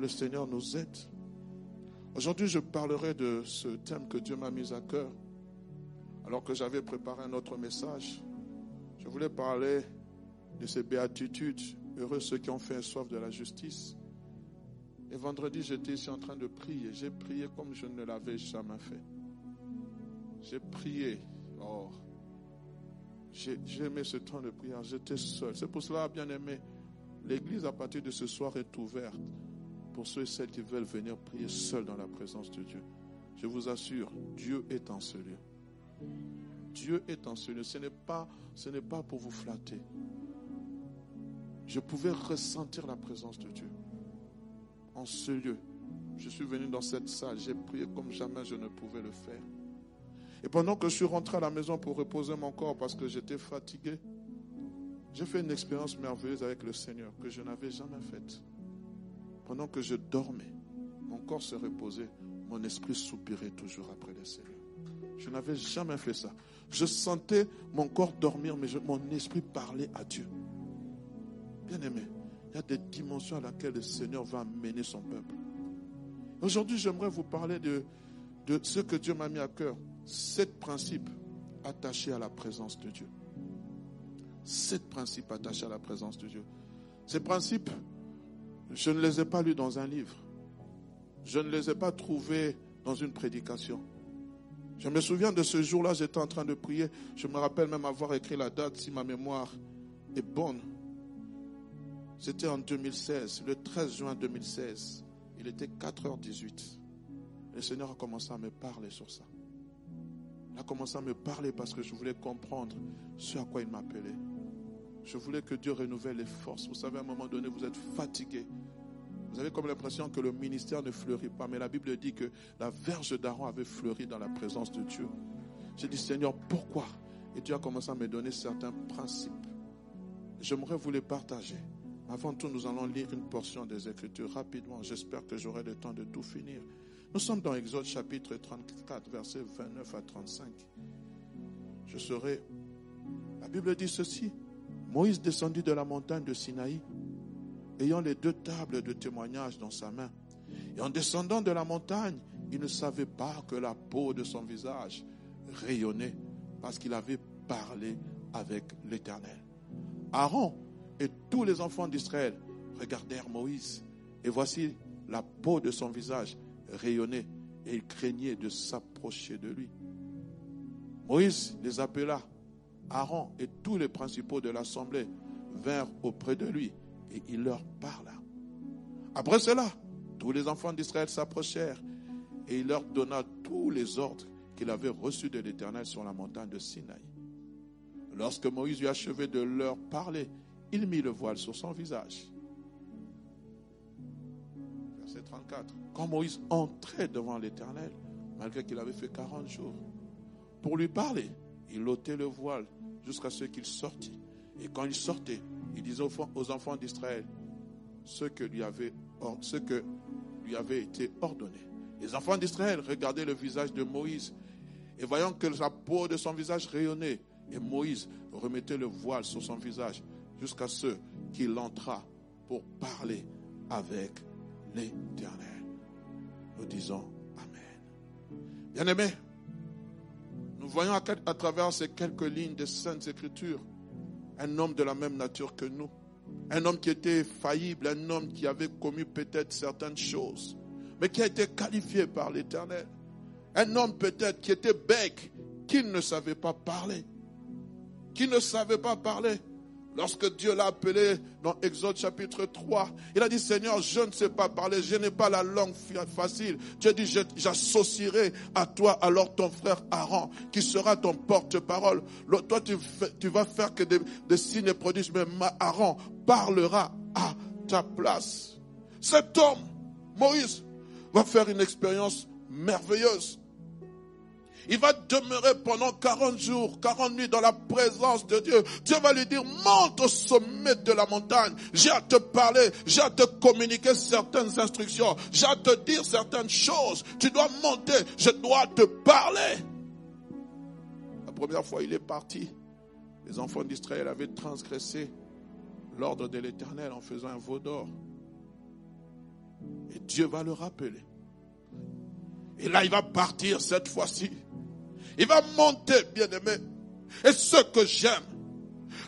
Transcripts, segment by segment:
le Seigneur nous aide. Aujourd'hui, je parlerai de ce thème que Dieu m'a mis à cœur. Alors que j'avais préparé un autre message, je voulais parler de ces béatitudes. Heureux ceux qui ont fait soif de la justice. Et vendredi, j'étais ici en train de prier. J'ai prié comme je ne l'avais jamais fait. J'ai prié. Oh, j'ai aimé ce temps de prière. J'étais seul. C'est pour cela, bien aimé, l'église à partir de ce soir est ouverte pour ceux et celles qui veulent venir prier seuls dans la présence de Dieu. Je vous assure, Dieu est en ce lieu. Dieu est en ce lieu. Ce n'est pas, ce n'est pas pour vous flatter. Je pouvais ressentir la présence de Dieu en ce lieu. Je suis venu dans cette salle, j'ai prié comme jamais je ne pouvais le faire. Et pendant que je suis rentré à la maison pour reposer mon corps parce que j'étais fatigué, j'ai fait une expérience merveilleuse avec le Seigneur que je n'avais jamais faite. Pendant que je dormais, mon corps se reposait, mon esprit soupirait toujours après le Seigneur. Je n'avais jamais fait ça. Je sentais mon corps dormir, mais mon esprit parlait à Dieu. Bien aimé, il y a des dimensions à laquelle le Seigneur va amener son peuple. Aujourd'hui, j'aimerais vous parler de, de ce que Dieu m'a mis à cœur. Sept principes attachés à la présence de Dieu. Sept principes attachés à la présence de Dieu. Ces principes, je ne les ai pas lus dans un livre. Je ne les ai pas trouvés dans une prédication. Je me souviens de ce jour-là, j'étais en train de prier. Je me rappelle même avoir écrit la date, si ma mémoire est bonne. C'était en 2016, le 13 juin 2016. Il était 4h18. Le Seigneur a commencé à me parler sur ça. Il a commencé à me parler parce que je voulais comprendre ce à quoi il m'appelait. Je voulais que Dieu renouvelle les forces. Vous savez, à un moment donné, vous êtes fatigué. Vous avez comme l'impression que le ministère ne fleurit pas. Mais la Bible dit que la verge d'Aaron avait fleuri dans la présence de Dieu. J'ai dit, Seigneur, pourquoi? Et Dieu a commencé à me donner certains principes. J'aimerais vous les partager. Avant tout, nous allons lire une portion des Écritures rapidement. J'espère que j'aurai le temps de tout finir. Nous sommes dans Exode chapitre 34, versets 29 à 35. Je serai. La Bible dit ceci. Moïse descendit de la montagne de Sinaï, ayant les deux tables de témoignage dans sa main. Et en descendant de la montagne, il ne savait pas que la peau de son visage rayonnait parce qu'il avait parlé avec l'Éternel. Aaron et tous les enfants d'Israël regardèrent Moïse et voici la peau de son visage rayonnait et il craignait de s'approcher de lui. Moïse les appela Aaron et tous les principaux de l'assemblée vinrent auprès de lui et il leur parla. Après cela, tous les enfants d'Israël s'approchèrent et il leur donna tous les ordres qu'il avait reçus de l'Éternel sur la montagne de Sinaï. Lorsque Moïse eut achevé de leur parler, il mit le voile sur son visage. Verset 34. Quand Moïse entrait devant l'Éternel, malgré qu'il avait fait 40 jours, pour lui parler, il ôtait le voile jusqu'à ce qu'il sortît. Et quand il sortait, il disait aux enfants d'Israël ce que lui avait, été ordonné. Les enfants d'Israël regardaient le visage de Moïse et voyant que la peau de son visage rayonnait, et Moïse remettait le voile sur son visage jusqu'à ce qu'il entra pour parler avec l'Éternel. Nous disons Amen. Bien-aimés, voyons à, travers ces quelques lignes des Saintes Écritures un homme de la même nature que nous. Un homme qui était faillible, un homme qui avait commis peut-être certaines choses, mais qui a été qualifié par l'Éternel. Un homme peut-être qui était bec, qui ne savait pas parler. Qui ne savait pas parler. Lorsque Dieu l'a appelé dans Exode chapitre 3, il a dit, Seigneur, je ne sais pas parler, je n'ai pas la langue facile. Dieu dit, j'associerai à toi alors ton frère Aaron, qui sera ton porte-parole. Toi, tu, vas faire que des, des signes et prodiges, mais Aaron parlera à ta place. Cet homme, Moïse, va faire une expérience merveilleuse. Il va demeurer pendant 40 jours, 40 nuits dans la présence de Dieu. Dieu va lui dire, monte au sommet de la montagne. J'ai à te parler, j'ai à te communiquer certaines instructions, j'ai à te dire certaines choses. Tu dois monter, je dois te parler. La première fois, il est parti. Les enfants d'Israël avaient transgressé l'ordre de l'Éternel en faisant un veau d'or. Et Dieu va le rappeler. Et là, il va partir cette fois-ci. Il va monter, bien-aimé. Et ce que j'aime,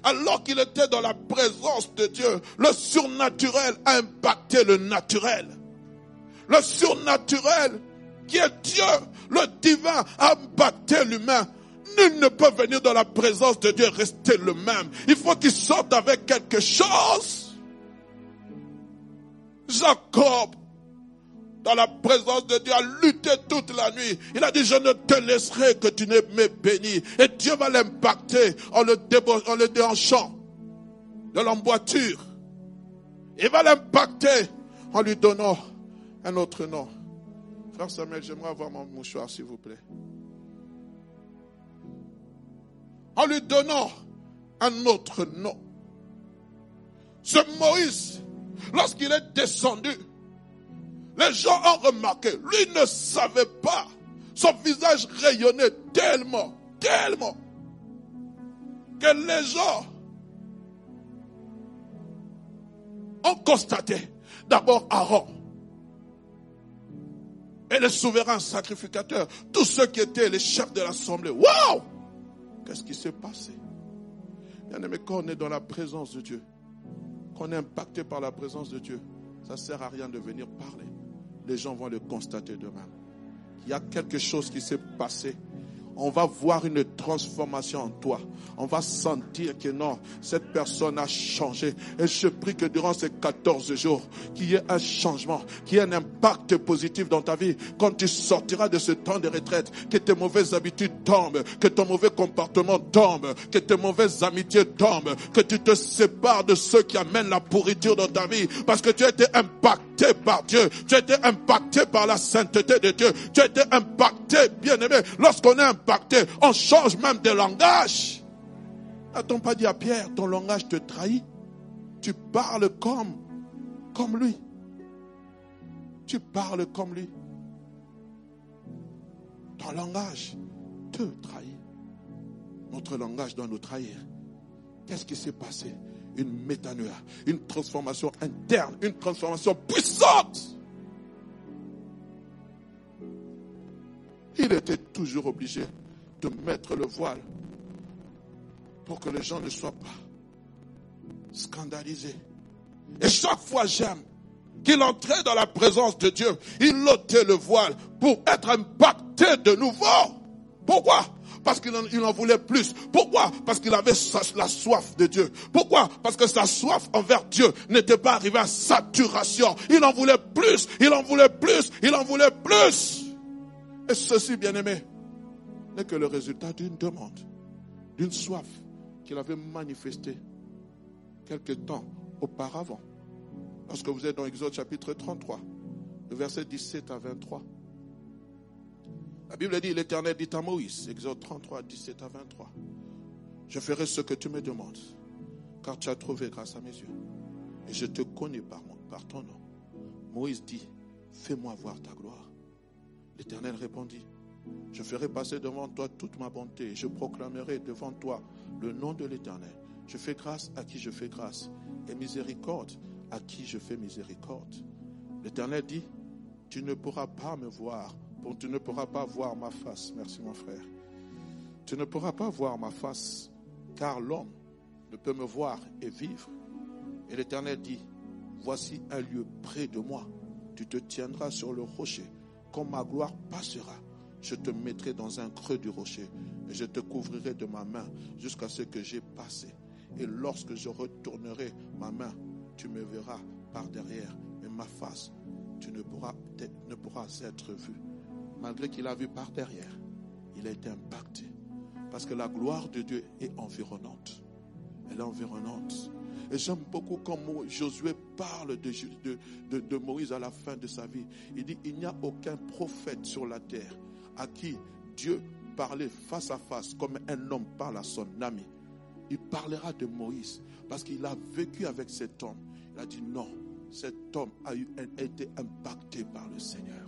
alors qu'il était dans la présence de Dieu, le surnaturel a impacté le naturel. Le surnaturel, qui est Dieu, le divin, a impacté l'humain. Nul ne peut venir dans la présence de Dieu et rester le même. Il faut qu'il sorte avec quelque chose. Jacob dans la présence de Dieu, a lutté toute la nuit. Il a dit, je ne te laisserai que tu ne me bénis. Et Dieu va l'impacter en le, en le déhanchant de l'emboîture. Il va l'impacter en lui donnant un autre nom. Frère Samuel, j'aimerais avoir mon mouchoir, s'il vous plaît. En lui donnant un autre nom. Ce Moïse, lorsqu'il est descendu, les gens ont remarqué, lui ne savait pas. Son visage rayonnait tellement, tellement, que les gens ont constaté d'abord Aaron et le souverain sacrificateur, tous ceux qui étaient les chefs de l'assemblée. Waouh Qu'est-ce qui s'est passé? Bien aimé, quand on est dans la présence de Dieu, quand on est impacté par la présence de Dieu, ça ne sert à rien de venir parler les gens vont le constater demain. Il y a quelque chose qui s'est passé on va voir une transformation en toi. On va sentir que non, cette personne a changé. Et je prie que durant ces 14 jours, qu'il y ait un changement, qu'il y ait un impact positif dans ta vie. Quand tu sortiras de ce temps de retraite, que tes mauvaises habitudes tombent, que ton mauvais comportement tombe, que tes mauvaises amitiés tombent, que tu te sépares de ceux qui amènent la pourriture dans ta vie. Parce que tu as été impacté par Dieu. Tu as impacté par la sainteté de Dieu. Tu as été impacté, bien aimé. Lorsqu'on est on change même de langage. N'a-t-on pas dit à Pierre, ton langage te trahit? Tu parles comme, comme lui. Tu parles comme lui. Ton langage te trahit. Notre langage doit nous trahir. Qu'est-ce qui s'est passé? Une métanoïa, une transformation interne, une transformation puissante. Il était toujours obligé de mettre le voile pour que les gens ne soient pas scandalisés. Et chaque fois j'aime qu'il entrait dans la présence de Dieu, il ôtait le voile pour être impacté de nouveau. Pourquoi? Parce qu'il en, voulait plus. Pourquoi? Parce qu'il avait la soif de Dieu. Pourquoi? Parce que sa soif envers Dieu n'était pas arrivée à saturation. Il en voulait plus, il en voulait plus, il en voulait plus. Et ceci, bien aimé, n'est que le résultat d'une demande, d'une soif qu'il avait manifestée quelque temps auparavant. Lorsque vous êtes dans Exode chapitre 33, le verset 17 à 23. La Bible dit, l'Éternel dit à Moïse, Exode 33, 17 à 23, je ferai ce que tu me demandes, car tu as trouvé grâce à mes yeux, et je te connais par, ton nom. Moïse dit, fais-moi voir ta gloire. L'Éternel répondit, je ferai passer devant toi toute ma bonté. Je proclamerai devant toi le nom de l'Éternel. Je fais grâce à qui je fais grâce et miséricorde à qui je fais miséricorde. L'Éternel dit, tu ne pourras pas me voir, tu ne pourras pas voir ma face. Merci mon frère. Tu ne pourras pas voir ma face, car l'homme ne peut me voir et vivre. Et l'Éternel dit, voici un lieu près de moi. Tu te tiendras sur le rocher, quand ma gloire passera je te mettrai dans un creux du rocher et je te couvrirai de ma main jusqu'à ce que j'ai passé. Et lorsque je retournerai ma main, tu me verras par derrière. Mais ma face, tu ne pourras, ne pourras être vu. Malgré qu'il a vu par derrière, il a été impacté. Parce que la gloire de Dieu est environnante. Elle est environnante. Et j'aime beaucoup quand Josué parle de, Moïse à la fin de sa vie. Il dit, il n'y a aucun prophète sur la terre à qui Dieu parlait face à face comme un homme parle à son ami. Il parlera de Moïse parce qu'il a vécu avec cet homme. Il a dit non, cet homme a été impacté par le Seigneur.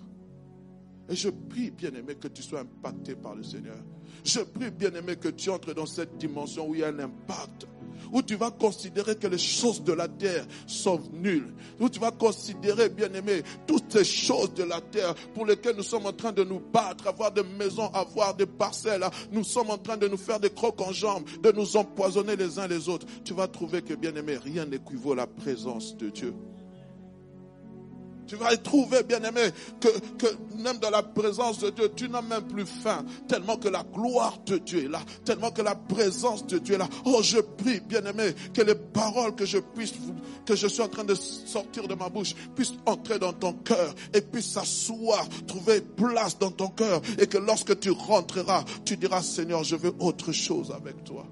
Et je prie, bien-aimé, que tu sois impacté par le Seigneur. Je prie, bien-aimé, que tu entres dans cette dimension où il y a un impact où tu vas considérer que les choses de la terre sont nulles, où tu vas considérer, bien aimé, toutes ces choses de la terre pour lesquelles nous sommes en train de nous battre, avoir des maisons, avoir des parcelles, nous sommes en train de nous faire des crocs en jambes, de nous empoisonner les uns les autres. Tu vas trouver que, bien aimé, rien n'équivaut la présence de Dieu. Tu vas y trouver, bien-aimé, que, que même dans la présence de Dieu, tu n'as même plus faim, tellement que la gloire de Dieu est là, tellement que la présence de Dieu est là. Oh, je prie, bien-aimé, que les paroles que je suis en train de sortir de ma bouche, puissent entrer dans ton cœur et puissent s'asseoir, trouver place dans ton cœur, et que lorsque tu rentreras, tu diras, Seigneur, je veux autre chose avec toi.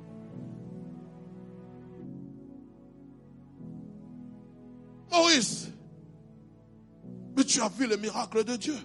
Maurice, tu as vu le miracle de Dieu.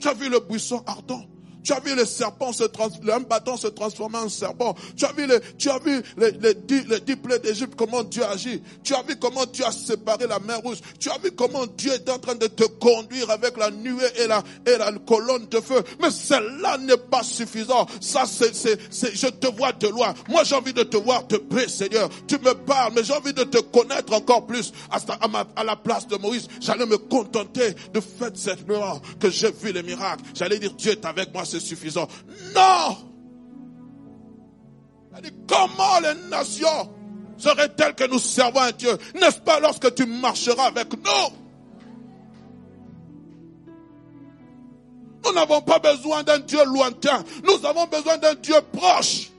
Tu as vu le buisson ardent. Tu as vu le serpent se transformer, un bâton se transformer en serpent. Tu as vu les, tu as vu les, les, dix, les plaies d'Égypte, comment Dieu agit. Tu as vu comment Dieu a séparé la mer rouge. Tu as vu comment Dieu est en train de te conduire avec la nuée et la, et la colonne de feu. Mais cela n'est pas suffisant. Ça, c'est, c'est, je te vois de loin. Moi, j'ai envie de te voir de près, Seigneur. Tu me parles, mais j'ai envie de te connaître encore plus. À, la place de Moïse, j'allais me contenter de faire cette que j'ai vu les miracles. J'allais dire, Dieu est avec moi, c'est suffisant. Non! comment les nations seraient-elles que nous servons un Dieu? N'est-ce pas lorsque tu marcheras avec nous? Nous n'avons pas besoin d'un Dieu lointain. Nous avons besoin d'un Dieu proche.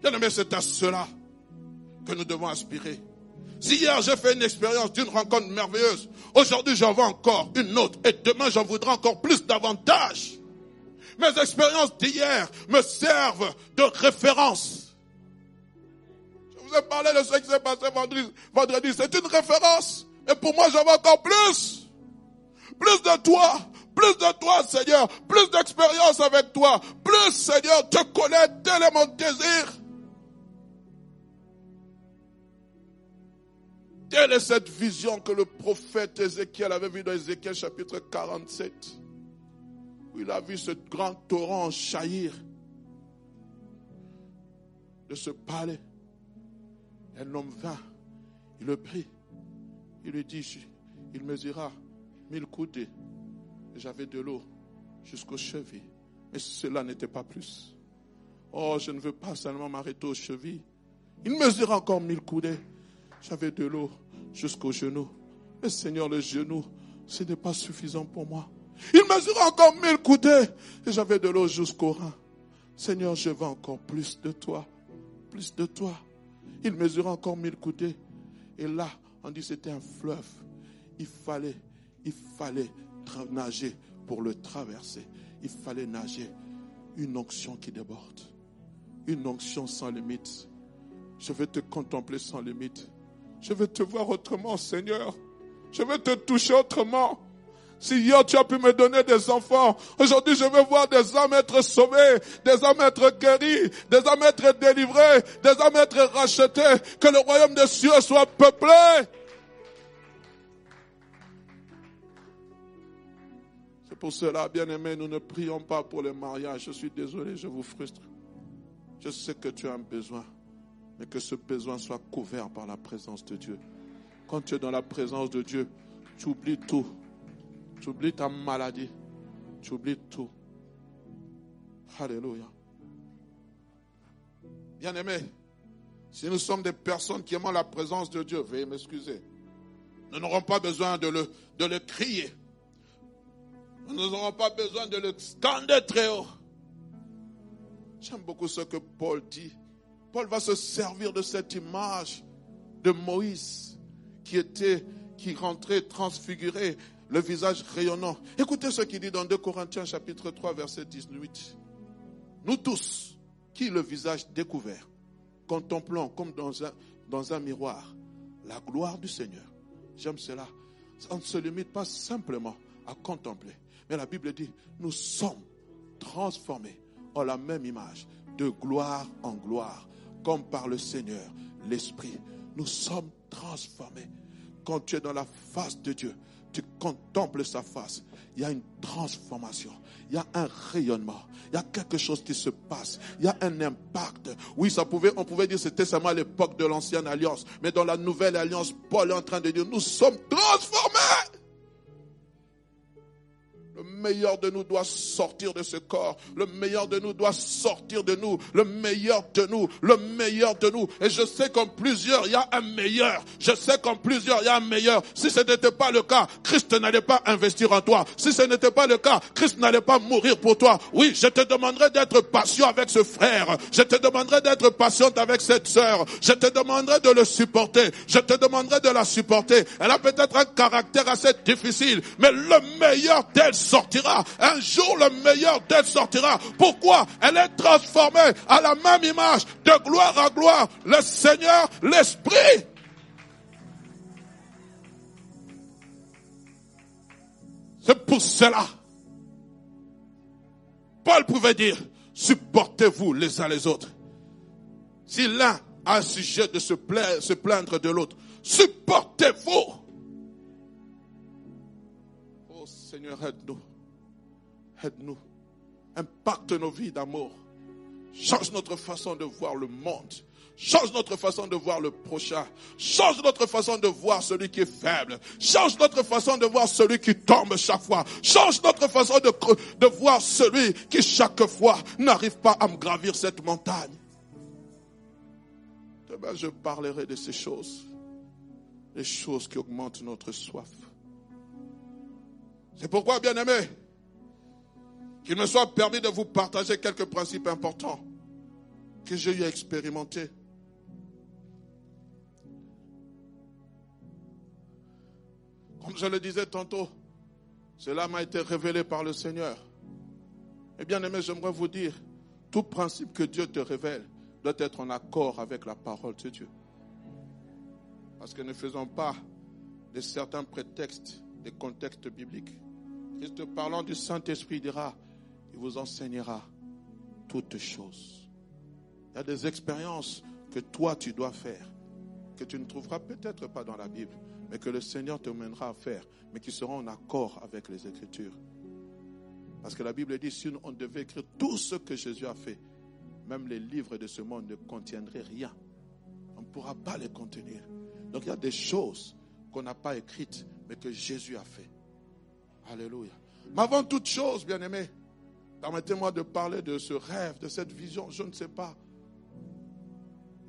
Bien aimé, c'est à cela que nous devons aspirer. Hier j'ai fait une expérience d'une rencontre merveilleuse, aujourd'hui j'en veux encore une autre et demain j'en voudrais encore plus davantage. Mes expériences d'hier me servent de référence. Je vous ai parlé de ce qui s'est passé vendredi. vendredi. C'est une référence. Et pour moi j'en veux encore plus. Plus de toi. Plus de toi, Seigneur. Plus d'expérience avec toi. Plus, Seigneur, te connaître tel est mon désir. Quelle est cette vision que le prophète Ézéchiel avait vue dans Ézéchiel chapitre 47 Où il a vu ce grand torrent jaillir de ce palais. Un homme vint, il le prit, il lui dit, il mesura mille coudées. J'avais de l'eau jusqu'aux chevilles. Mais cela n'était pas plus. Oh, je ne veux pas seulement m'arrêter aux chevilles. Il mesura encore mille coudées. J'avais de l'eau jusqu'au genou. Mais Seigneur, le genou, ce n'est pas suffisant pour moi. Il mesurait encore mille coudées et j'avais de l'eau jusqu'au rein. Seigneur, je veux encore plus de toi, plus de toi. Il mesurait encore mille coudées. Et là, on dit c'était un fleuve. Il fallait, il fallait nager pour le traverser. Il fallait nager. Une onction qui déborde. Une onction sans limite. Je vais te contempler sans limite. Je veux te voir autrement, Seigneur. Je veux te toucher autrement. Si hier tu as pu me donner des enfants, aujourd'hui je veux voir des âmes être sauvées, des âmes être guéries, des âmes être délivrées, des âmes être rachetées, que le royaume des cieux soit peuplé. C'est pour cela, bien aimé, nous ne prions pas pour les mariages. Je suis désolé, je vous frustre. Je sais que tu as un besoin mais que ce besoin soit couvert par la présence de Dieu. Quand tu es dans la présence de Dieu, tu oublies tout. Tu oublies ta maladie. Tu oublies tout. Alléluia. Bien-aimé, si nous sommes des personnes qui aiment la présence de Dieu, veuillez m'excuser. Nous n'aurons pas besoin de le, de le crier. Nous n'aurons pas besoin de le scander très haut. J'aime beaucoup ce que Paul dit. Paul va se servir de cette image de Moïse qui était, qui rentrait transfiguré, le visage rayonnant. Écoutez ce qu'il dit dans 2 Corinthiens chapitre 3 verset 18. Nous tous, qui le visage découvert, contemplons comme dans un, dans un miroir la gloire du Seigneur. J'aime cela. On ne se limite pas simplement à contempler. Mais la Bible dit, nous sommes transformés en la même image, de gloire en gloire, comme par le Seigneur, l'Esprit. Nous sommes transformés. Quand tu es dans la face de Dieu, tu contemples sa face, il y a une transformation, il y a un rayonnement, il y a quelque chose qui se passe, il y a un impact. Oui, ça pouvait, on pouvait dire que c'était seulement à l'époque de l'ancienne alliance, mais dans la nouvelle alliance, Paul est en train de dire, nous sommes transformés. Le meilleur de nous doit sortir de ce corps. Le meilleur de nous doit sortir de nous. Le meilleur de nous. Le meilleur de nous. Et je sais qu'en plusieurs, il y a un meilleur. Je sais qu'en plusieurs, il y a un meilleur. Si ce n'était pas le cas, Christ n'allait pas investir en toi. Si ce n'était pas le cas, Christ n'allait pas mourir pour toi. Oui, je te demanderai d'être patient avec ce frère. Je te demanderai d'être patiente avec cette sœur. Je te demanderai de le supporter. Je te demanderai de la supporter. Elle a peut-être un caractère assez difficile, mais le meilleur d'elle sortira. Un jour, le meilleur d'elle sortira. Pourquoi? Elle est transformée à la même image, de gloire à gloire. Le Seigneur, l'Esprit. C'est pour cela. Paul pouvait dire, supportez-vous les uns les autres. Si l'un a un sujet de se plaindre, se plaindre de l'autre, supportez-vous. Oh Seigneur, aide-nous. Aide-nous. Impacte nos vies d'amour. Change notre façon de voir le monde. Change notre façon de voir le prochain. Change notre façon de voir celui qui est faible. Change notre façon de voir celui qui tombe chaque fois. Change notre façon de, de voir celui qui chaque fois n'arrive pas à me gravir cette montagne. Demain, je parlerai de ces choses. Les choses qui augmentent notre soif. C'est pourquoi, bien aimé, qu'il me soit permis de vous partager quelques principes importants que j'ai eu à expérimenter. Comme je le disais tantôt, cela m'a été révélé par le Seigneur. Et bien aimé, j'aimerais vous dire, tout principe que Dieu te révèle doit être en accord avec la parole de Dieu. Parce que ne faisons pas de certains prétextes des contextes bibliques. Christ parlant du Saint-Esprit dira, il vous enseignera toutes choses. Il y a des expériences que toi tu dois faire, que tu ne trouveras peut-être pas dans la Bible, mais que le Seigneur te mènera à faire, mais qui seront en accord avec les Écritures. Parce que la Bible dit, si on devait écrire tout ce que Jésus a fait, même les livres de ce monde ne contiendraient rien. On ne pourra pas les contenir. Donc il y a des choses qu'on n'a pas écrites, mais que Jésus a fait. Alléluia. Mais avant toute chose, bien aimé, permettez-moi de parler de ce rêve, de cette vision. Je ne sais pas.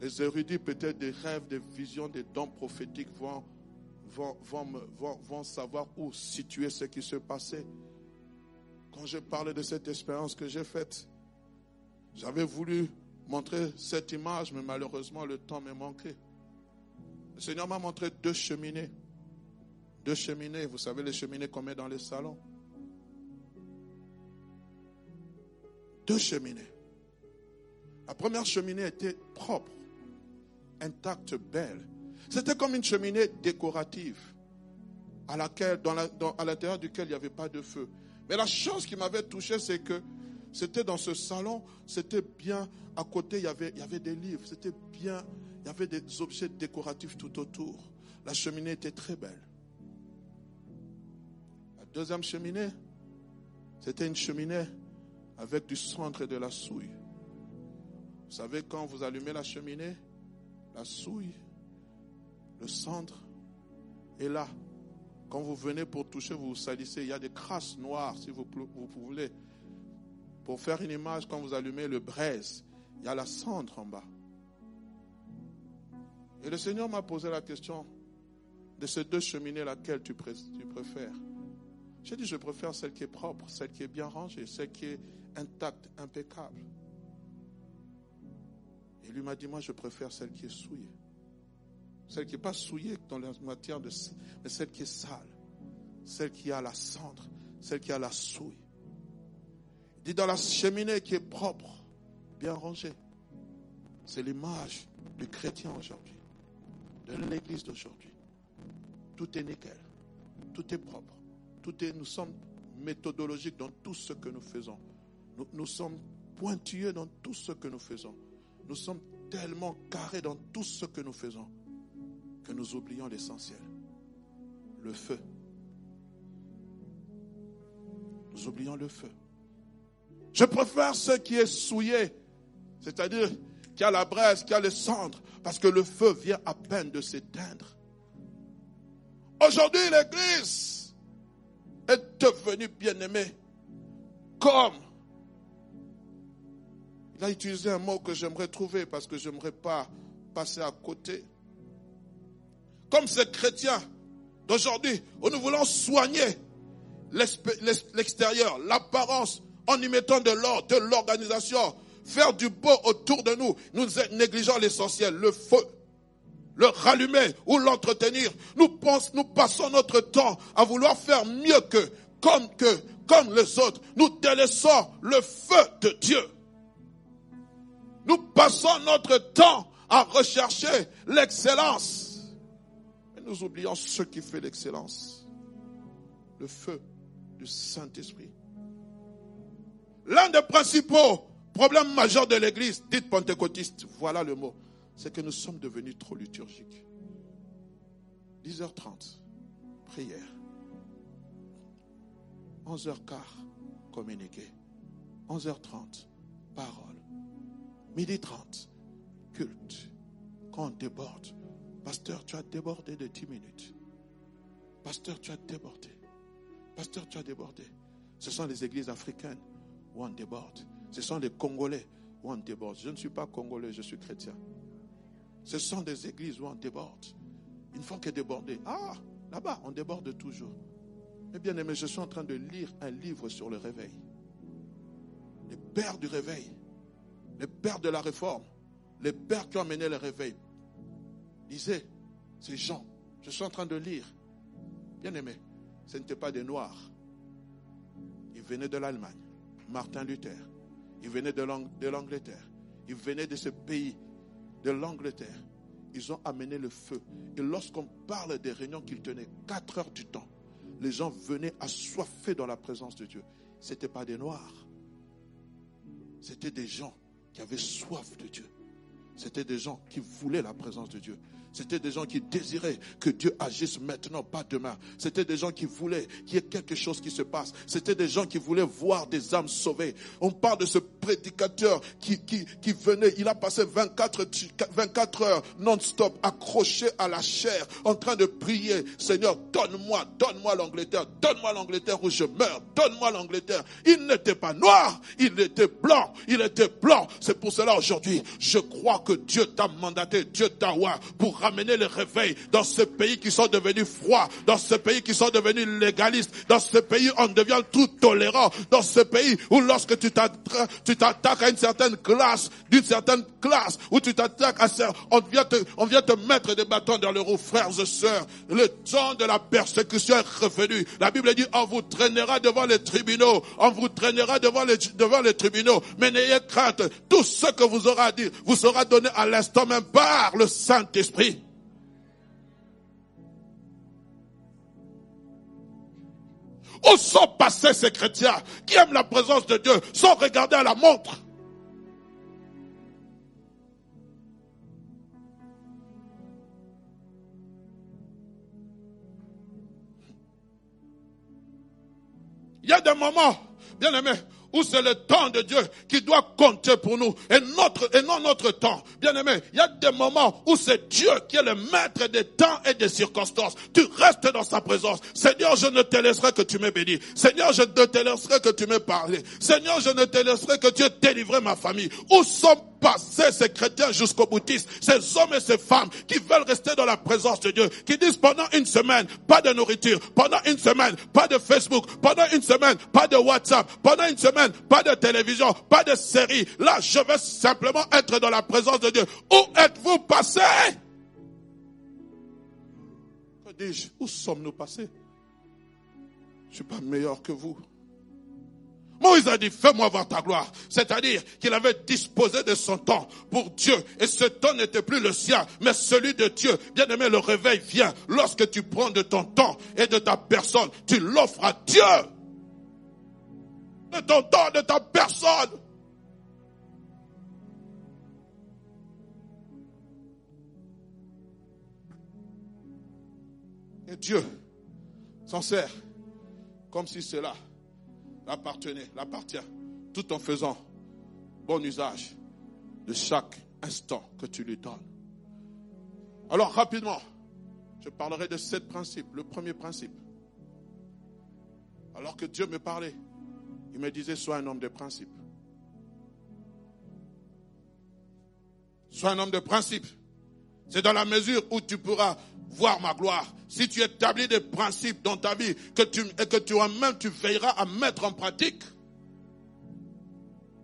Les érudits, peut-être des rêves, des visions, des dons prophétiques vont, vont, vont, savoir où situer ce qui se passait. Quand je parlais de cette expérience que j'ai faite, j'avais voulu montrer cette image, mais malheureusement, le temps m'est manqué. Le Seigneur m'a montré deux cheminées. Deux cheminées, vous savez, les cheminées qu'on met dans les salons. Deux cheminées. La première cheminée était propre, intacte, belle. C'était comme une cheminée décorative à laquelle, à l'intérieur duquel il n'y avait pas de feu. Mais la chose qui m'avait touché, c'est que c'était dans ce salon, c'était bien, à côté, il y avait, il y avait des livres, c'était bien, il y avait des objets décoratifs tout autour. La cheminée était très belle. La deuxième cheminée, c'était une cheminée avec du cendre et de la souille. Vous savez, quand vous allumez la cheminée, la souille, le cendre est là. Quand vous venez pour toucher, vous vous salissez. Il y a des crasses noires, si vous, vous voulez. Pour faire une image, quand vous allumez le braise, il y a la cendre en bas. Et le Seigneur m'a posé la question de ces deux cheminées, laquelle tu, préfères? J'ai dit, je préfère celle qui est propre, celle qui est bien rangée, celle qui est intacte, impeccable. Et lui m'a dit, moi, je préfère celle qui est souillée. Celle qui n'est pas souillée dans la matière de... Mais celle qui est sale. Celle qui a la cendre. Celle qui a la souille. Il dit dans la cheminée qui est propre, bien rangée. C'est l'image du chrétien aujourd'hui. De l'église d'aujourd'hui. Tout est nickel. Tout est propre. Tout est, nous sommes méthodologiques dans tout ce que nous faisons. Nous, sommes pointilleux dans tout ce que nous faisons. Nous sommes tellement carrés dans tout ce que nous faisons que nous oublions l'essentiel, le feu. Nous oublions le feu. Je préfère ce qui est souillé, c'est-à-dire qui a la braise, qui a les cendres, parce que le feu vient à peine de s'éteindre. Aujourd'hui, l'Église est devenue bien-aimée comme il a utilisé un mot que j'aimerais trouver parce que je n'aimerais pas passer à côté comme ces chrétiens d'aujourd'hui, où nous voulons soigner l'extérieur, l'apparence, en y mettant de l'ordre, de l'organisation, faire du beau autour de nous, nous négligeons l'essentiel, le feu, le rallumer ou l'entretenir. Nous, nous passons notre temps à vouloir faire mieux que, comme que, comme les autres. Nous délaissons le feu de Dieu. Nous passons notre temps à rechercher l'excellence nous oublions ce qui fait l'excellence. Le feu du Saint-Esprit. L'un des principaux problèmes majeurs de l'Église, dite pentecôtiste, voilà le mot, c'est que nous sommes devenus trop liturgiques. 10h30, prière. 11h15, communiquer. 11h30, parole. Midi 30, culte. Quand on déborde, Pasteur, tu as débordé de 10 minutes. Pasteur, tu as débordé. Pasteur, tu as débordé. Ce sont les églises africaines où on déborde. Ce sont les Congolais où on déborde. Je ne suis pas Congolais, je suis chrétien. Ce sont des églises où on déborde. Une fois qu'est débordé, ah, là-bas, on déborde toujours. Mais bien aimé, je suis en train de lire un livre sur le réveil. Les pères du réveil, les pères de la réforme, les pères qui ont mené le réveil, Lisez ces gens. Je suis en train de lire. Bien aimé, ce n'étaient pas des Noirs. Ils venaient de l'Allemagne. Martin Luther. Ils venaient de l'Angleterre. Ils venaient de ce pays, de l'Angleterre. Ils ont amené le feu. Et lorsqu'on parle des réunions qu'ils tenaient, quatre heures du temps, les gens venaient assoiffés dans la présence de Dieu. Ce n'étaient pas des Noirs. C'était des gens qui avaient soif de Dieu. C'était des gens qui voulaient la présence de Dieu. C'était des gens qui désiraient que Dieu agisse maintenant, pas demain. C'était des gens qui voulaient qu'il y ait quelque chose qui se passe. C'était des gens qui voulaient voir des âmes sauvées. On parle de ce prédicateur qui, qui, venait, il a passé 24, 24 heures non-stop accroché à la chair, en train de prier, Seigneur, donne-moi, donne-moi l'Angleterre, donne-moi l'Angleterre où je meurs, donne-moi l'Angleterre. Il n'était pas noir, il était blanc, il était blanc. C'est pour cela aujourd'hui, je crois que Dieu t'a mandaté, Dieu t'a pour ramener le réveil dans ce pays qui sont devenus froids, dans ce pays qui sont devenus légalistes, dans ce pays où on devient tout tolérant, dans ce pays où lorsque tu t'attaques à une certaine classe, d'une certaine classe, où tu t'attaques à ça, on vient te, mettre des bâtons dans le roues, frères et sœurs. Le temps de la persécution est revenu. La Bible dit, on vous traînera devant les tribunaux, on vous traînera devant les, devant les tribunaux, mais n'ayez crainte, tout ce que vous aurez à dire vous sera donné à l'instant même par le Saint-Esprit. Où sont passés ces chrétiens qui aiment la présence de Dieu sans regarder à la montre Il y a des moments, bien aimés, où c'est le temps de Dieu qui doit compter pour nous et notre, et non notre temps. Bien aimé, il y a des moments où c'est Dieu qui est le maître des temps et des circonstances. Tu restes dans sa présence. Seigneur, je ne te laisserai que tu me bénis. Seigneur, je ne te laisserai que tu me parles. Seigneur, je ne te laisserai que tu aies délivré ma famille. Où sont passer ces chrétiens jusqu'au boutiste, ces hommes et ces femmes qui veulent rester dans la présence de Dieu, qui disent pendant une semaine, pas de nourriture, pendant une semaine, pas de Facebook, pendant une semaine, pas de WhatsApp, pendant une semaine, pas de télévision, pas de série. Là, je veux simplement être dans la présence de Dieu. Où êtes-vous passé? Que dis-je? Où sommes-nous passés? Je suis pas meilleur que vous. Moïse a dit, fais-moi voir ta gloire. C'est-à-dire qu'il avait disposé de son temps pour Dieu. Et ce temps n'était plus le sien, mais celui de Dieu. Bien aimé, le réveil vient lorsque tu prends de ton temps et de ta personne. Tu l'offres à Dieu. De ton temps, de ta personne. Et Dieu s'en sert comme si cela l'appartenait, l'appartient, tout en faisant bon usage de chaque instant que tu lui donnes. Alors rapidement, je parlerai de sept principes. Le premier principe, alors que Dieu me parlait, il me disait, sois un homme de principe. Sois un homme de principe. C'est dans la mesure où tu pourras voir ma gloire. Si tu établis des principes dans ta vie que tu, et que toi-même tu veilleras à mettre en pratique.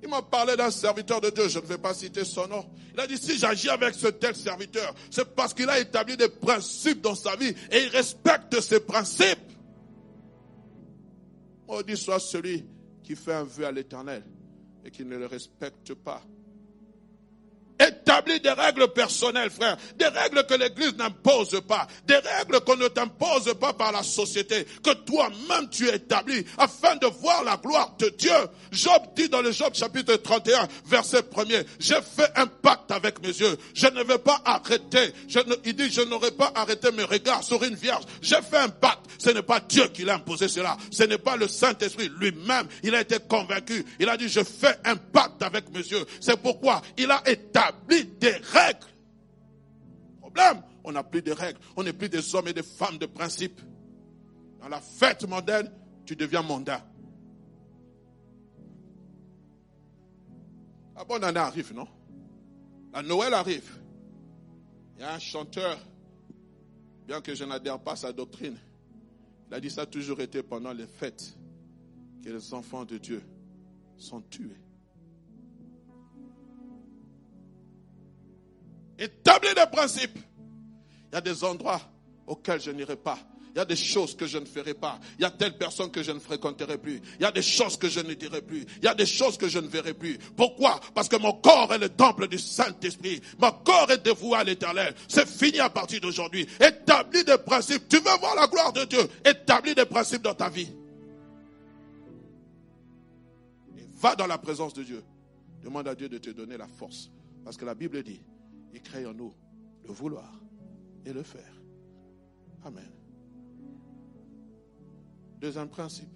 Il m'a parlé d'un serviteur de Dieu, je ne vais pas citer son nom. Il a dit, si j'agis avec ce tel serviteur, c'est parce qu'il a établi des principes dans sa vie et il respecte ces principes. Maudit soit celui qui fait un vœu à l'éternel et qui ne le respecte pas. Établis des règles personnelles, frère. Des règles que l'Église n'impose pas. Des règles qu'on ne t'impose pas par la société. Que toi-même tu établis afin de voir la gloire de Dieu. Job dit dans le Job chapitre 31, verset 1er, j'ai fait un pacte avec mes yeux. Je ne vais pas arrêter. Je ne, il dit, je n'aurai pas arrêté mes regards sur une vierge. J'ai fait un pacte. Ce n'est pas Dieu qui l'a imposé cela. Ce n'est pas le Saint-Esprit lui-même. Il a été convaincu. Il a dit, je fais un pacte avec mes yeux. C'est pourquoi il a établi des règles. Problème, on n'a plus de règles. On n'est plus des hommes et des femmes de principe. Dans la fête moderne, tu deviens mondain. La bonne année arrive, non? La Noël arrive. Il y a un chanteur, bien que je n'adhère pas à sa doctrine, il a dit ça a toujours été pendant les fêtes que les enfants de Dieu sont tués. Établis des principes. Il y a des endroits auxquels je n'irai pas. Il y a des choses que je ne ferai pas. Il y a telle personne que je ne fréquenterai plus. Il y a des choses que je ne dirai plus. Il y a des choses que je ne verrai plus. Pourquoi? Parce que mon corps est le temple du Saint-Esprit. Mon corps est dévoué à l'éternel. C'est fini à partir d'aujourd'hui. Établis des principes. Tu veux voir la gloire de Dieu? Établis des principes dans ta vie. Et va dans la présence de Dieu. Demande à Dieu de te donner la force. Parce que la Bible dit, il crée en nous le vouloir et le faire. Amen. Deuxième principe.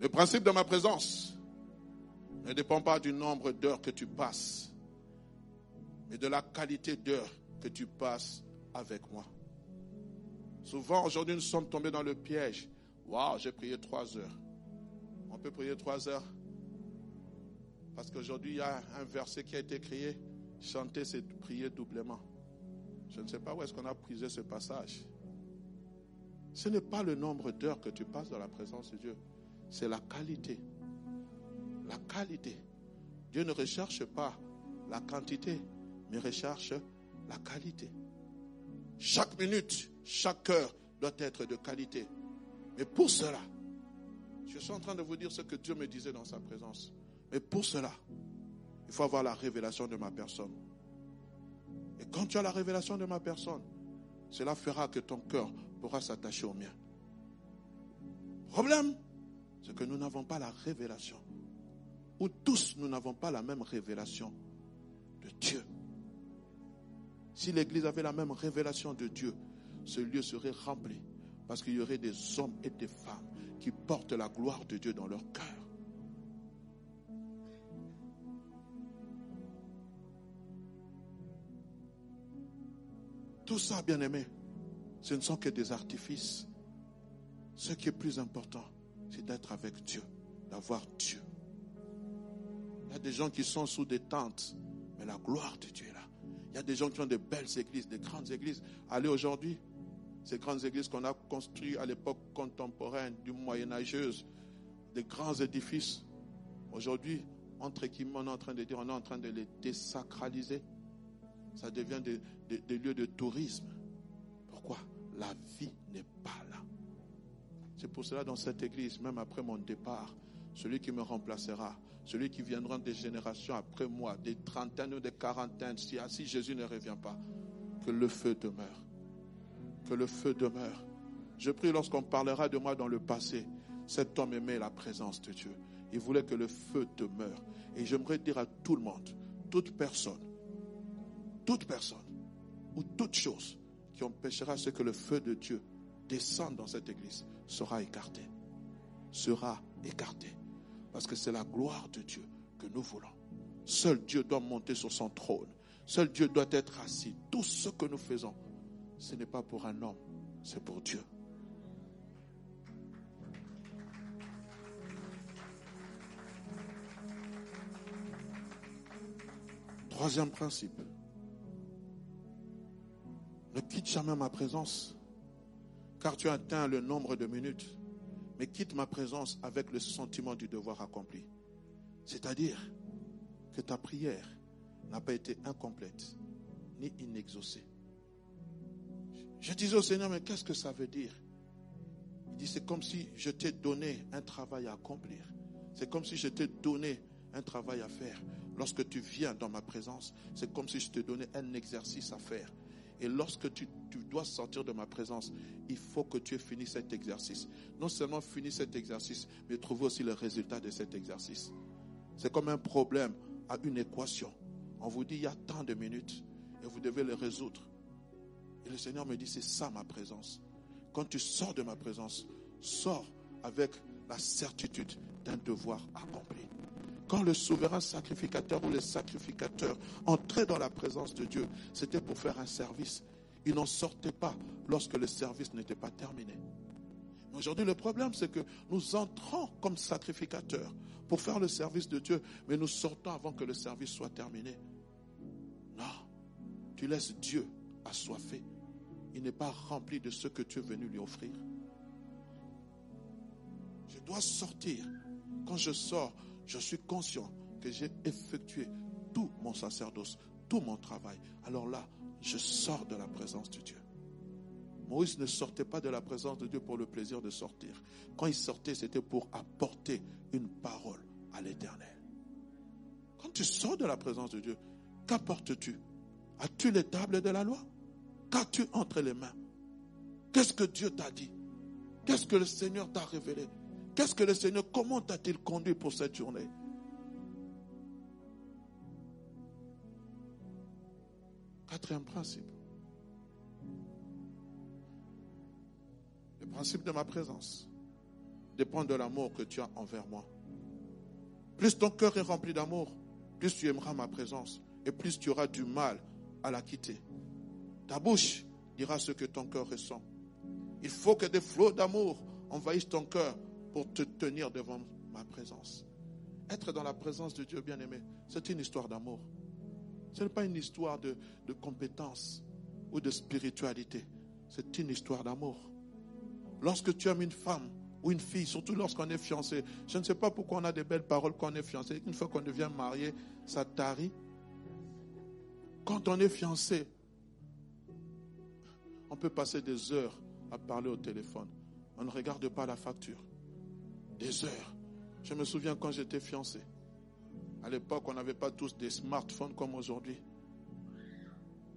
Le principe de ma présence ne dépend pas du nombre d'heures que tu passes, mais de la qualité d'heures que tu passes avec moi. Souvent, aujourd'hui, nous sommes tombés dans le piège. Waouh, j'ai prié trois heures. On peut prier trois heures? Parce qu'aujourd'hui, il y a un verset qui a été créé. Chanter, c'est prier doublement. Je ne sais pas où est-ce qu'on a prisé ce passage. Ce n'est pas le nombre d'heures que tu passes dans la présence de Dieu, c'est la qualité. La qualité. Dieu ne recherche pas la quantité, mais recherche la qualité. Chaque minute, chaque heure doit être de qualité. Mais pour cela, je suis en train de vous dire ce que Dieu me disait dans sa présence. Mais pour cela, il faut avoir la révélation de ma personne. Et quand tu as la révélation de ma personne, cela fera que ton cœur pourra s'attacher au mien. Problème, c'est que nous n'avons pas la révélation. Ou tous, nous n'avons pas la même révélation de Dieu. Si l'Église avait la même révélation de Dieu, ce lieu serait rempli. Parce qu'il y aurait des hommes et des femmes qui portent la gloire de Dieu dans leur cœur. Tout ça, bien aimé, ce ne sont que des artifices. Ce qui est plus important, c'est d'être avec Dieu. d'avoir Dieu. Il y a des gens qui sont sous des tentes, mais la gloire de Dieu est là. Il y a des gens qui ont de belles églises, de grandes églises. Allez aujourd'hui, ces grandes églises qu'on a construites à l'époque contemporaine, du Moyen Âgeuse, des grands édifices. Aujourd'hui, entre équipements, on est en train de dire, on est en train de les désacraliser. Ça devient des, lieux de tourisme. Pourquoi? La vie n'est pas là. C'est pour cela, dans cette église, même après mon départ, celui qui me remplacera, celui qui viendra des générations après moi, des trentaines ou des quarantaines, si, ah, si Jésus ne revient pas, que le feu demeure. Que le feu demeure. Je prie lorsqu'on parlera de moi dans le passé, cet homme aimait la présence de Dieu. Il voulait que le feu demeure. Et j'aimerais dire à tout le monde, toute personne, toute personne ou toute chose qui empêchera ce que le feu de Dieu descende dans cette église sera écarté. Sera écarté. Parce que c'est la gloire de Dieu que nous voulons. Seul Dieu doit monter sur son trône. Seul Dieu doit être assis. Tout ce que nous faisons, ce n'est pas pour un homme, c'est pour Dieu. Troisième principe. Ne quitte jamais ma présence, car tu as atteint le nombre de minutes, mais quitte ma présence avec le sentiment du devoir accompli. C'est-à-dire que ta prière n'a pas été incomplète ni inexaucée. Je disais au Seigneur, mais qu'est-ce que ça veut dire? Il dit, c'est comme si je t'ai donné un travail à accomplir. C'est comme si je t'ai donné un travail à faire. Lorsque tu viens dans ma présence, c'est comme si je te donnais un exercice à faire. Et lorsque tu, dois sortir de ma présence, il faut que tu aies fini cet exercice. Non seulement fini cet exercice, mais trouver aussi le résultat de cet exercice. C'est comme un problème à une équation. On vous dit, il y a tant de minutes et vous devez le résoudre. Et le Seigneur me dit, c'est ça ma présence. Quand tu sors de ma présence, sors avec la certitude d'un devoir accompli. Quand le souverain sacrificateur ou les sacrificateurs entraient dans la présence de Dieu, c'était pour faire un service. Ils n'en sortaient pas lorsque le service n'était pas terminé. Aujourd'hui, le problème, c'est que nous entrons comme sacrificateurs pour faire le service de Dieu, mais nous sortons avant que le service soit terminé. Non, tu laisses Dieu assoiffé. Il n'est pas rempli de ce que tu es venu lui offrir. Je dois sortir. Quand je sors, je suis conscient que j'ai effectué tout mon sacerdoce, tout mon travail. Alors là, je sors de la présence de Dieu. Moïse ne sortait pas de la présence de Dieu pour le plaisir de sortir. Quand il sortait, c'était pour apporter une parole à l'éternel. Quand tu sors de la présence de Dieu, qu'apportes-tu? As-tu les tables de la loi? Qu'as-tu entre les mains? Qu'est-ce que Dieu t'a dit? Qu'est-ce que le Seigneur t'a révélé? Qu'est-ce que le Seigneur, comment t'a-t-il conduit pour cette journée? Quatrième principe. Le principe de ma présence dépend de l'amour que tu as envers moi. Plus ton cœur est rempli d'amour, plus tu aimeras ma présence et plus tu auras du mal à la quitter. Ta bouche dira ce que ton cœur ressent. Il faut que des flots d'amour envahissent ton cœur pour te tenir devant ma présence. Être dans la présence de Dieu bien-aimé, c'est une histoire d'amour. Ce n'est pas une histoire de, compétence ou de spiritualité. C'est une histoire d'amour. Lorsque tu aimes une femme ou une fille, surtout lorsqu'on est fiancé, je ne sais pas pourquoi on a des belles paroles quand on est fiancé. Une fois qu'on devient marié, ça tarit. Quand on est fiancé, on peut passer des heures à parler au téléphone. On ne regarde pas la facture des heures. Je me souviens quand j'étais fiancé. À l'époque, on n'avait pas tous des smartphones comme aujourd'hui.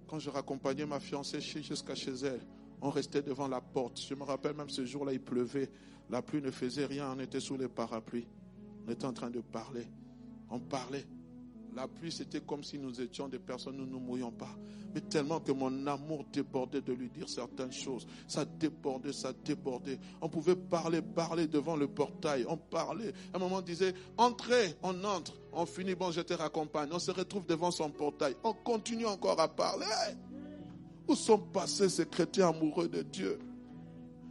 Quand je raccompagnais ma fiancée jusqu'à chez elle, on restait devant la porte. Je me rappelle même ce jour-là, il pleuvait. La pluie ne faisait rien. On était sous les parapluies. On était en train de parler. On parlait. La pluie, c'était comme si nous étions des personnes, nous ne nous mouillons pas. Mais tellement que mon amour débordait de lui dire certaines choses. Ça débordait, ça débordait. On pouvait parler, parler devant le portail. On parlait. Un moment, on disait, entrez, on entre. On finit, bon, je te raccompagne. On se retrouve devant son portail. On continue encore à parler. Où sont passés ces chrétiens amoureux de Dieu?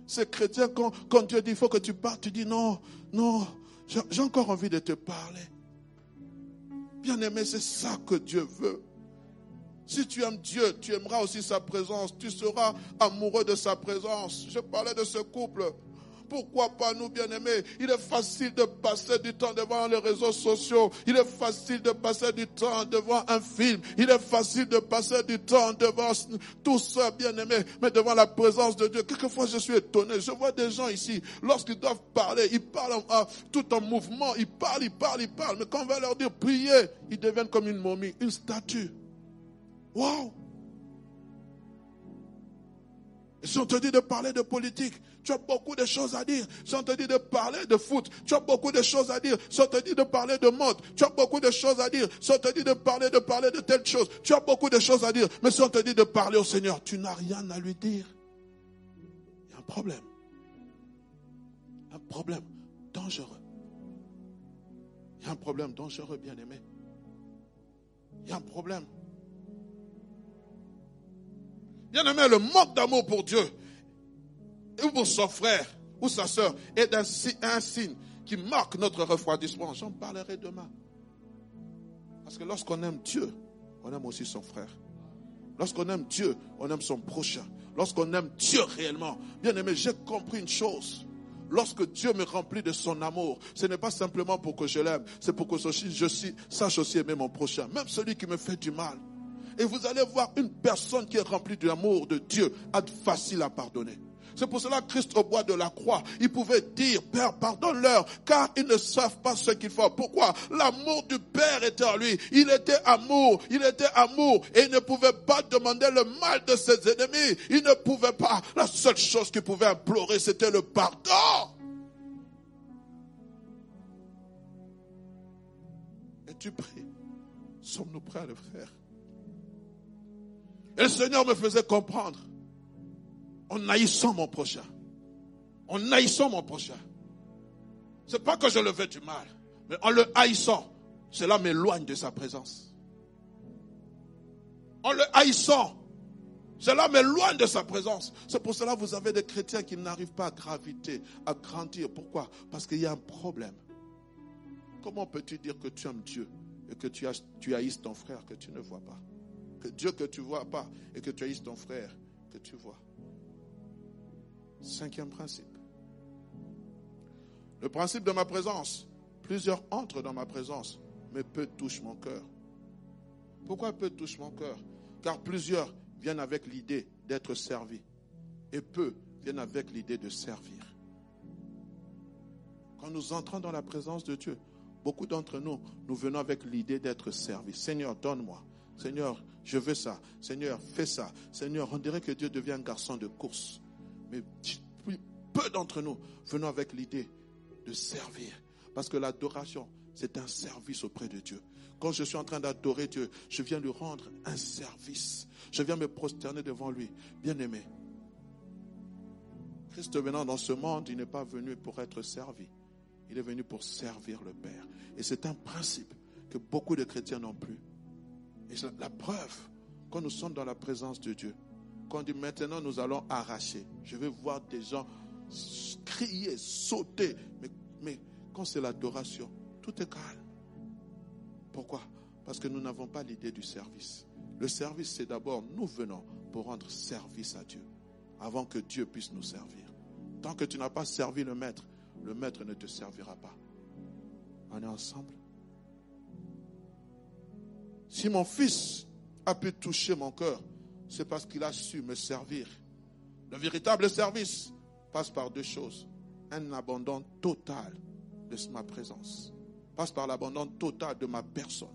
Ces chrétiens, quand, quand Dieu dit, il faut que tu partes, tu dis, non, non, J'ai encore envie de te parler. Bien-aimé, c'est ça que Dieu veut. Si tu aimes Dieu, tu aimeras aussi sa présence. Tu seras amoureux de sa présence. Je parlais de ce couple. Pourquoi pas nous, bien-aimés? Il est facile de passer du temps devant les réseaux sociaux. Il est facile de passer du temps devant un film. Il est facile de passer du temps devant tout ça, bien-aimé. Mais devant la présence de Dieu, quelquefois je suis étonné. Je vois des gens ici, lorsqu'ils doivent parler, ils parlent tout en mouvement. Ils parlent, ils parlent, ils parlent. Mais quand on va leur dire prier, ils deviennent comme une momie, une statue. Wow! Si on te dit de parler de politique, tu as beaucoup de choses à dire. Si on te dit de parler de foot, tu as beaucoup de choses à dire. Si on te dit de parler de mode, tu as beaucoup de choses à dire. Si on te dit de parler, de parler de telle chose, tu as beaucoup de choses à dire. Mais si on te dit de parler au Seigneur, tu n'as rien à lui dire. Il y a un problème. Un problème dangereux. Il y a un problème dangereux, bien aimé. Il y a un problème. Bien aimé, le manque d'amour pour Dieu ou pour son frère ou sa soeur est un, un signe qui marque notre refroidissement. J'en parlerai demain. Parce que lorsqu'on aime Dieu, on aime aussi son frère. Lorsqu'on aime Dieu, on aime son prochain. Lorsqu'on aime Dieu réellement, bien aimé, j'ai compris une chose. Lorsque Dieu me remplit de son amour, ce n'est pas simplement pour que je l'aime, c'est pour que je sache aussi aimer mon prochain, même celui qui me fait du mal. Et vous allez voir une personne qui est remplie de l'amour de Dieu, a facile à pardonner. C'est pour cela que Christ au bois de la croix, il pouvait dire, Père, pardonne-leur, car ils ne savent pas ce qu'ils font. Pourquoi? L'amour du Père était en lui. Il était amour, il était amour, et il ne pouvait pas demander le mal de ses ennemis. Il ne pouvait pas. La seule chose qu'il pouvait implorer, c'était le pardon. Et tu pries. Sommes-nous prêts à le faire? Et le Seigneur me faisait comprendre, en haïssant mon prochain, en haïssant mon prochain. C'est pas que je le veux du mal, mais en le haïssant, cela m'éloigne de sa présence. En le haïssant, cela m'éloigne de sa présence. C'est pour cela que vous avez des chrétiens qui n'arrivent pas à graviter, à grandir. Pourquoi? Parce qu'il y a un problème. Comment peux-tu dire que tu aimes Dieu et que tu, haïsses ton frère que tu ne vois pas? Que Dieu que tu vois pas et que tu haïsses ton frère que tu vois? Cinquième principe. Le principe de ma présence. Plusieurs entrent dans ma présence, mais peu touchent mon cœur. Pourquoi peu touchent mon cœur? Car plusieurs viennent avec l'idée d'être servis et peu viennent avec l'idée de servir. Quand nous entrons dans la présence de Dieu, beaucoup d'entre nous, nous venons avec l'idée d'être servis. Seigneur, donne-moi. Seigneur, je veux ça. Seigneur, fais ça. Seigneur, on dirait que Dieu devient un garçon de course. Mais peu d'entre nous venons avec l'idée de servir. Parce que l'adoration, c'est un service auprès de Dieu. Quand je suis en train d'adorer Dieu, je viens lui rendre un service. Je viens me prosterner devant lui. Bien-aimé. Christ venant dans ce monde, il n'est pas venu pour être servi. Il est venu pour servir le Père. Et c'est un principe que beaucoup de chrétiens n'ont plus. Et la preuve, quand nous sommes dans la présence de Dieu, quand on dit maintenant nous allons arracher, je vais voir des gens crier, sauter, mais, mais quand c'est l'adoration, tout est calme. Pourquoi? Parce que nous n'avons pas l'idée du service. Le service, c'est d'abord nous venons pour rendre service à Dieu, avant que Dieu puisse nous servir. Tant que tu n'as pas servi le maître, le maître ne te servira pas. On est ensemble si mon fils a pu toucher mon cœur, c'est parce qu'il a su me servir. Le véritable service passe par deux choses. Un abandon total de ma présence. Passe par l'abandon total de ma personne.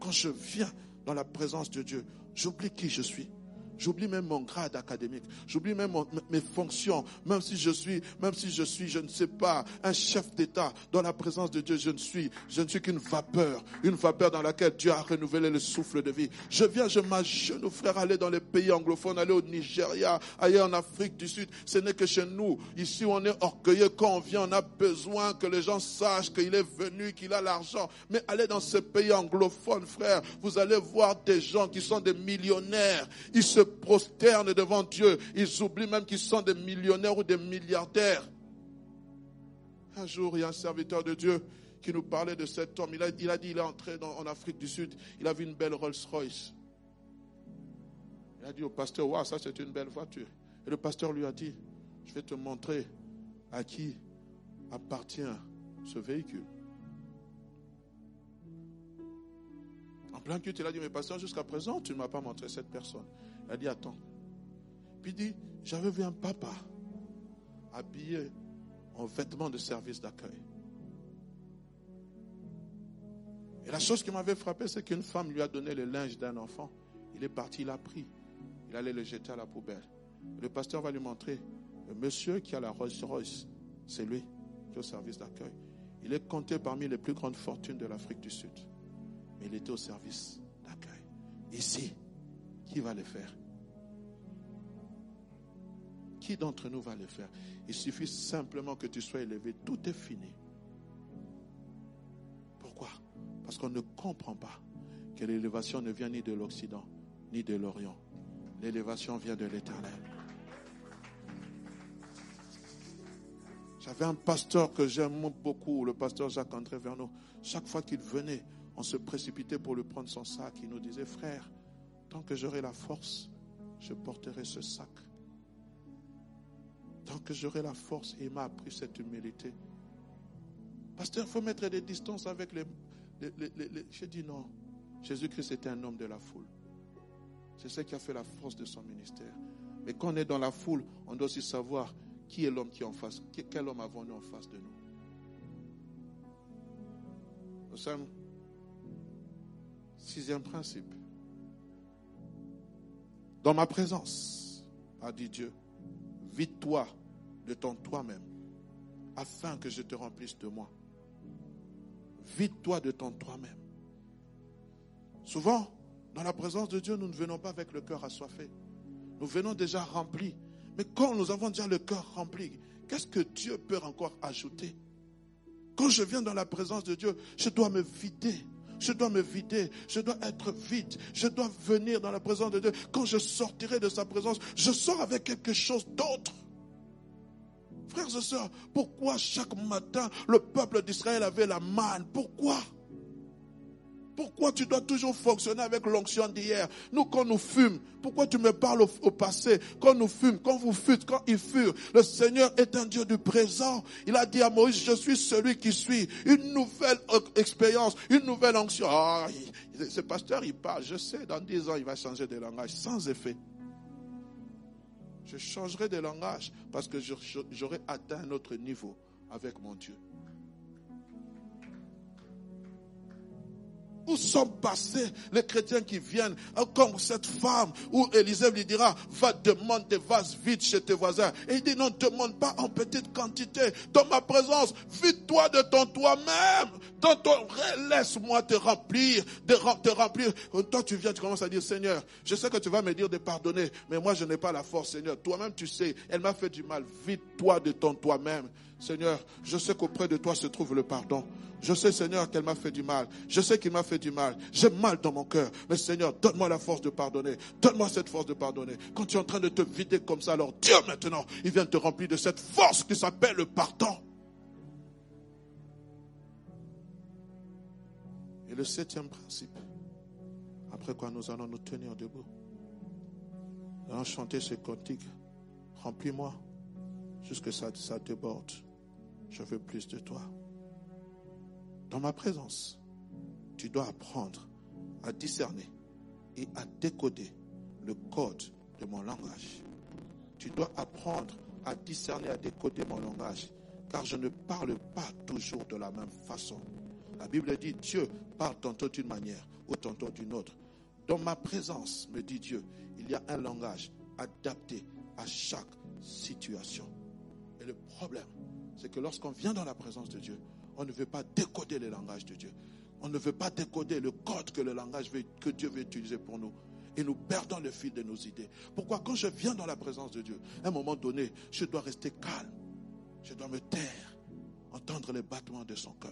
Quand je viens dans la présence de Dieu, j'oublie qui je suis. J'oublie même mon grade académique. J'oublie même mes fonctions. Même si je suis, même si je suis, je ne sais pas, un chef d'État. Dans la présence de Dieu, je ne suis, je ne suis qu'une vapeur. Une vapeur dans laquelle Dieu a renouvelé le souffle de vie. Je viens, je m'agenouille, frère, aller dans les pays anglophones, aller au Nigeria, ailleurs en Afrique du Sud. Ce n'est que chez nous. Ici, on est orgueilleux. Quand on vient, on a besoin que les gens sachent qu'il est venu, qu'il a l'argent. Mais allez dans ces pays anglophones, frère, vous allez voir des gens qui sont des millionnaires. Ils se prosternent devant Dieu. Ils oublient même qu'ils sont des millionnaires ou des milliardaires. Un jour, il y a un serviteur de Dieu qui nous parlait de cet homme. Il a, dit, il est entré en Afrique du Sud, il a vu une belle Rolls-Royce. Il a dit au pasteur, waouh, ça c'est une belle voiture. Et le pasteur lui a dit, je vais te montrer à qui appartient ce véhicule. En plein culte, il a dit, mais pasteur, jusqu'à présent, tu ne m'as pas montré cette personne. A dit, attends. Puis dit, j'avais vu un papa habillé en vêtements de service d'accueil. Et la chose qui m'avait frappé, c'est qu'une femme lui a donné le linge d'un enfant. Il est parti, il a pris. Il allait le jeter à la poubelle. Le pasteur va lui montrer le monsieur qui a la Rolls Royce, c'est lui qui est au service d'accueil. Il est compté parmi les plus grandes fortunes de l'Afrique du Sud. Mais il était au service d'accueil. Ici, qui va le faire? Qui d'entre nous va le faire? Il suffit simplement que tu sois élevé. Tout est fini. Pourquoi? Parce qu'on ne comprend pas que l'élévation ne vient ni de l'Occident, ni de l'Orient. L'élévation vient de l'Éternel. J'avais un pasteur que j'aime beaucoup, le pasteur Jacques-André Verneau. Chaque fois qu'il venait, on se précipitait pour lui prendre son sac. Il nous disait, frère, tant que j'aurai la force, je porterai ce sac. Tant que j'aurai la force, il m'a appris cette humilité. Pasteur, il faut mettre des distances avec les... J'ai dit non. Jésus-Christ était un homme de la foule. C'est ce qui a fait la force de son ministère. Mais quand on est dans la foule, on doit aussi savoir qui est l'homme qui est en face Quel homme avons-nous en face de nous Nous sommes. Sixième principe. Dans ma présence, a dit Dieu, vide-toi de ton toi-même, afin que je te remplisse de moi. Vide-toi de ton toi-même. Souvent, dans la présence de Dieu, nous ne venons pas avec le cœur assoiffé. Nous venons déjà remplis mais quand nous avons déjà le cœur rempli, qu'est-ce que Dieu peut encore ajouter? Quand je viens dans la présence de Dieu, je dois me vider. Je dois me vider, je dois être vide, je dois venir dans la présence de Dieu. Quand je sortirai de sa présence, je sors avec quelque chose d'autre. Frères et sœurs, pourquoi chaque matin le peuple d'Israël avait la manne? Pourquoi? Pourquoi tu dois toujours fonctionner avec l'onction d'hier? Nous, quand nous fûmes, pourquoi tu me parles au, passé? Quand nous fûmes, quand vous fûtes, quand ils furent, le Seigneur est un Dieu du présent. Il a dit à Moïse, je suis celui qui suis. Une nouvelle expérience, une nouvelle onction. Ah, ce pasteur, il parle, je sais, dans dix ans, il va changer de langage sans effet. Je changerai de langage parce que j'aurai atteint un autre niveau avec mon Dieu. Où sont passés les chrétiens qui viennent, comme cette femme où Élisée lui dira, va demander des vases vides chez tes voisins. Et il dit, non, demande pas en petite quantité. Dans ma présence, vide-toi de ton toi-même. Dans ton laisse-moi te remplir, de, te remplir. Toi, tu viens, tu commences à dire, Seigneur, je sais que tu vas me dire de pardonner, mais moi, je n'ai pas la force, Seigneur. Toi-même, tu sais, elle m'a fait du mal. Vide-toi de ton toi-même. Seigneur, je sais qu'auprès de toi se trouve le pardon. Je sais, Seigneur, qu'elle m'a fait du mal. Je sais qu'il m'a fait du mal. J'ai mal dans mon cœur. Mais Seigneur, donne-moi la force de pardonner. Donne-moi cette force de pardonner. Quand tu es en train de te vider comme ça, alors Dieu maintenant, il vient te remplir de cette force qui s'appelle le pardon. Et le septième principe, après quoi nous allons nous tenir debout. Nous allons chanter ce cantique. Remplis-moi jusque ça, ça déborde. Je veux plus de toi dans ma présence, tu dois apprendre à discerner et à décoder le code de mon langage. Tu dois apprendre à discerner, à décoder mon langage, car je ne parle pas toujours de la même façon. La Bible dit Dieu parle tantôt d'une manière ou tantôt d'une autre. Dans ma présence, me dit Dieu, il y a un langage adapté à chaque situation. Et le problème, c'est que lorsqu'on vient dans la présence de Dieu, on ne veut pas décoder le langage de Dieu. On ne veut pas décoder le code que le langage que Dieu veut utiliser pour nous. Et nous perdons le fil de nos idées. Pourquoi? Quand je viens dans la présence de Dieu, à un moment donné, je dois rester calme. Je dois me taire, entendre les battements de son cœur.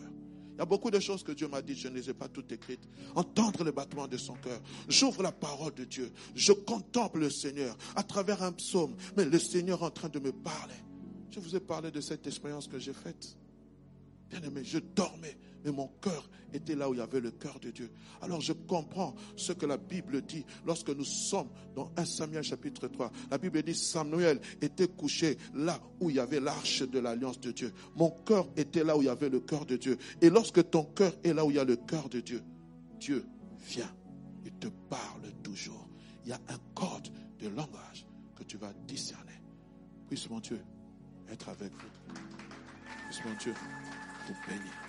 Il y a beaucoup de choses que Dieu m'a dites, je ne les ai pas toutes écrites. Entendre les battements de son cœur. J'ouvre la parole de Dieu. Je contemple le Seigneur à travers un psaume. Mais le Seigneur est en train de me parler. Je vous ai parlé de cette expérience que j'ai faite. Bien-aimé, je dormais, mais mon cœur était là où il y avait le cœur de Dieu. Alors je comprends ce que la Bible dit lorsque nous sommes dans 1 Samuel chapitre 3. La Bible dit Samuel était couché là où il y avait l'arche de l'alliance de Dieu. Mon cœur était là où il y avait le cœur de Dieu. Et lorsque ton cœur est là où il y a le cœur de Dieu, Dieu vient et te parle toujours. Il y a un code de langage que tu vas discerner. Puisse mon Dieu être avec vous. Puisse mon Dieu vous bénir.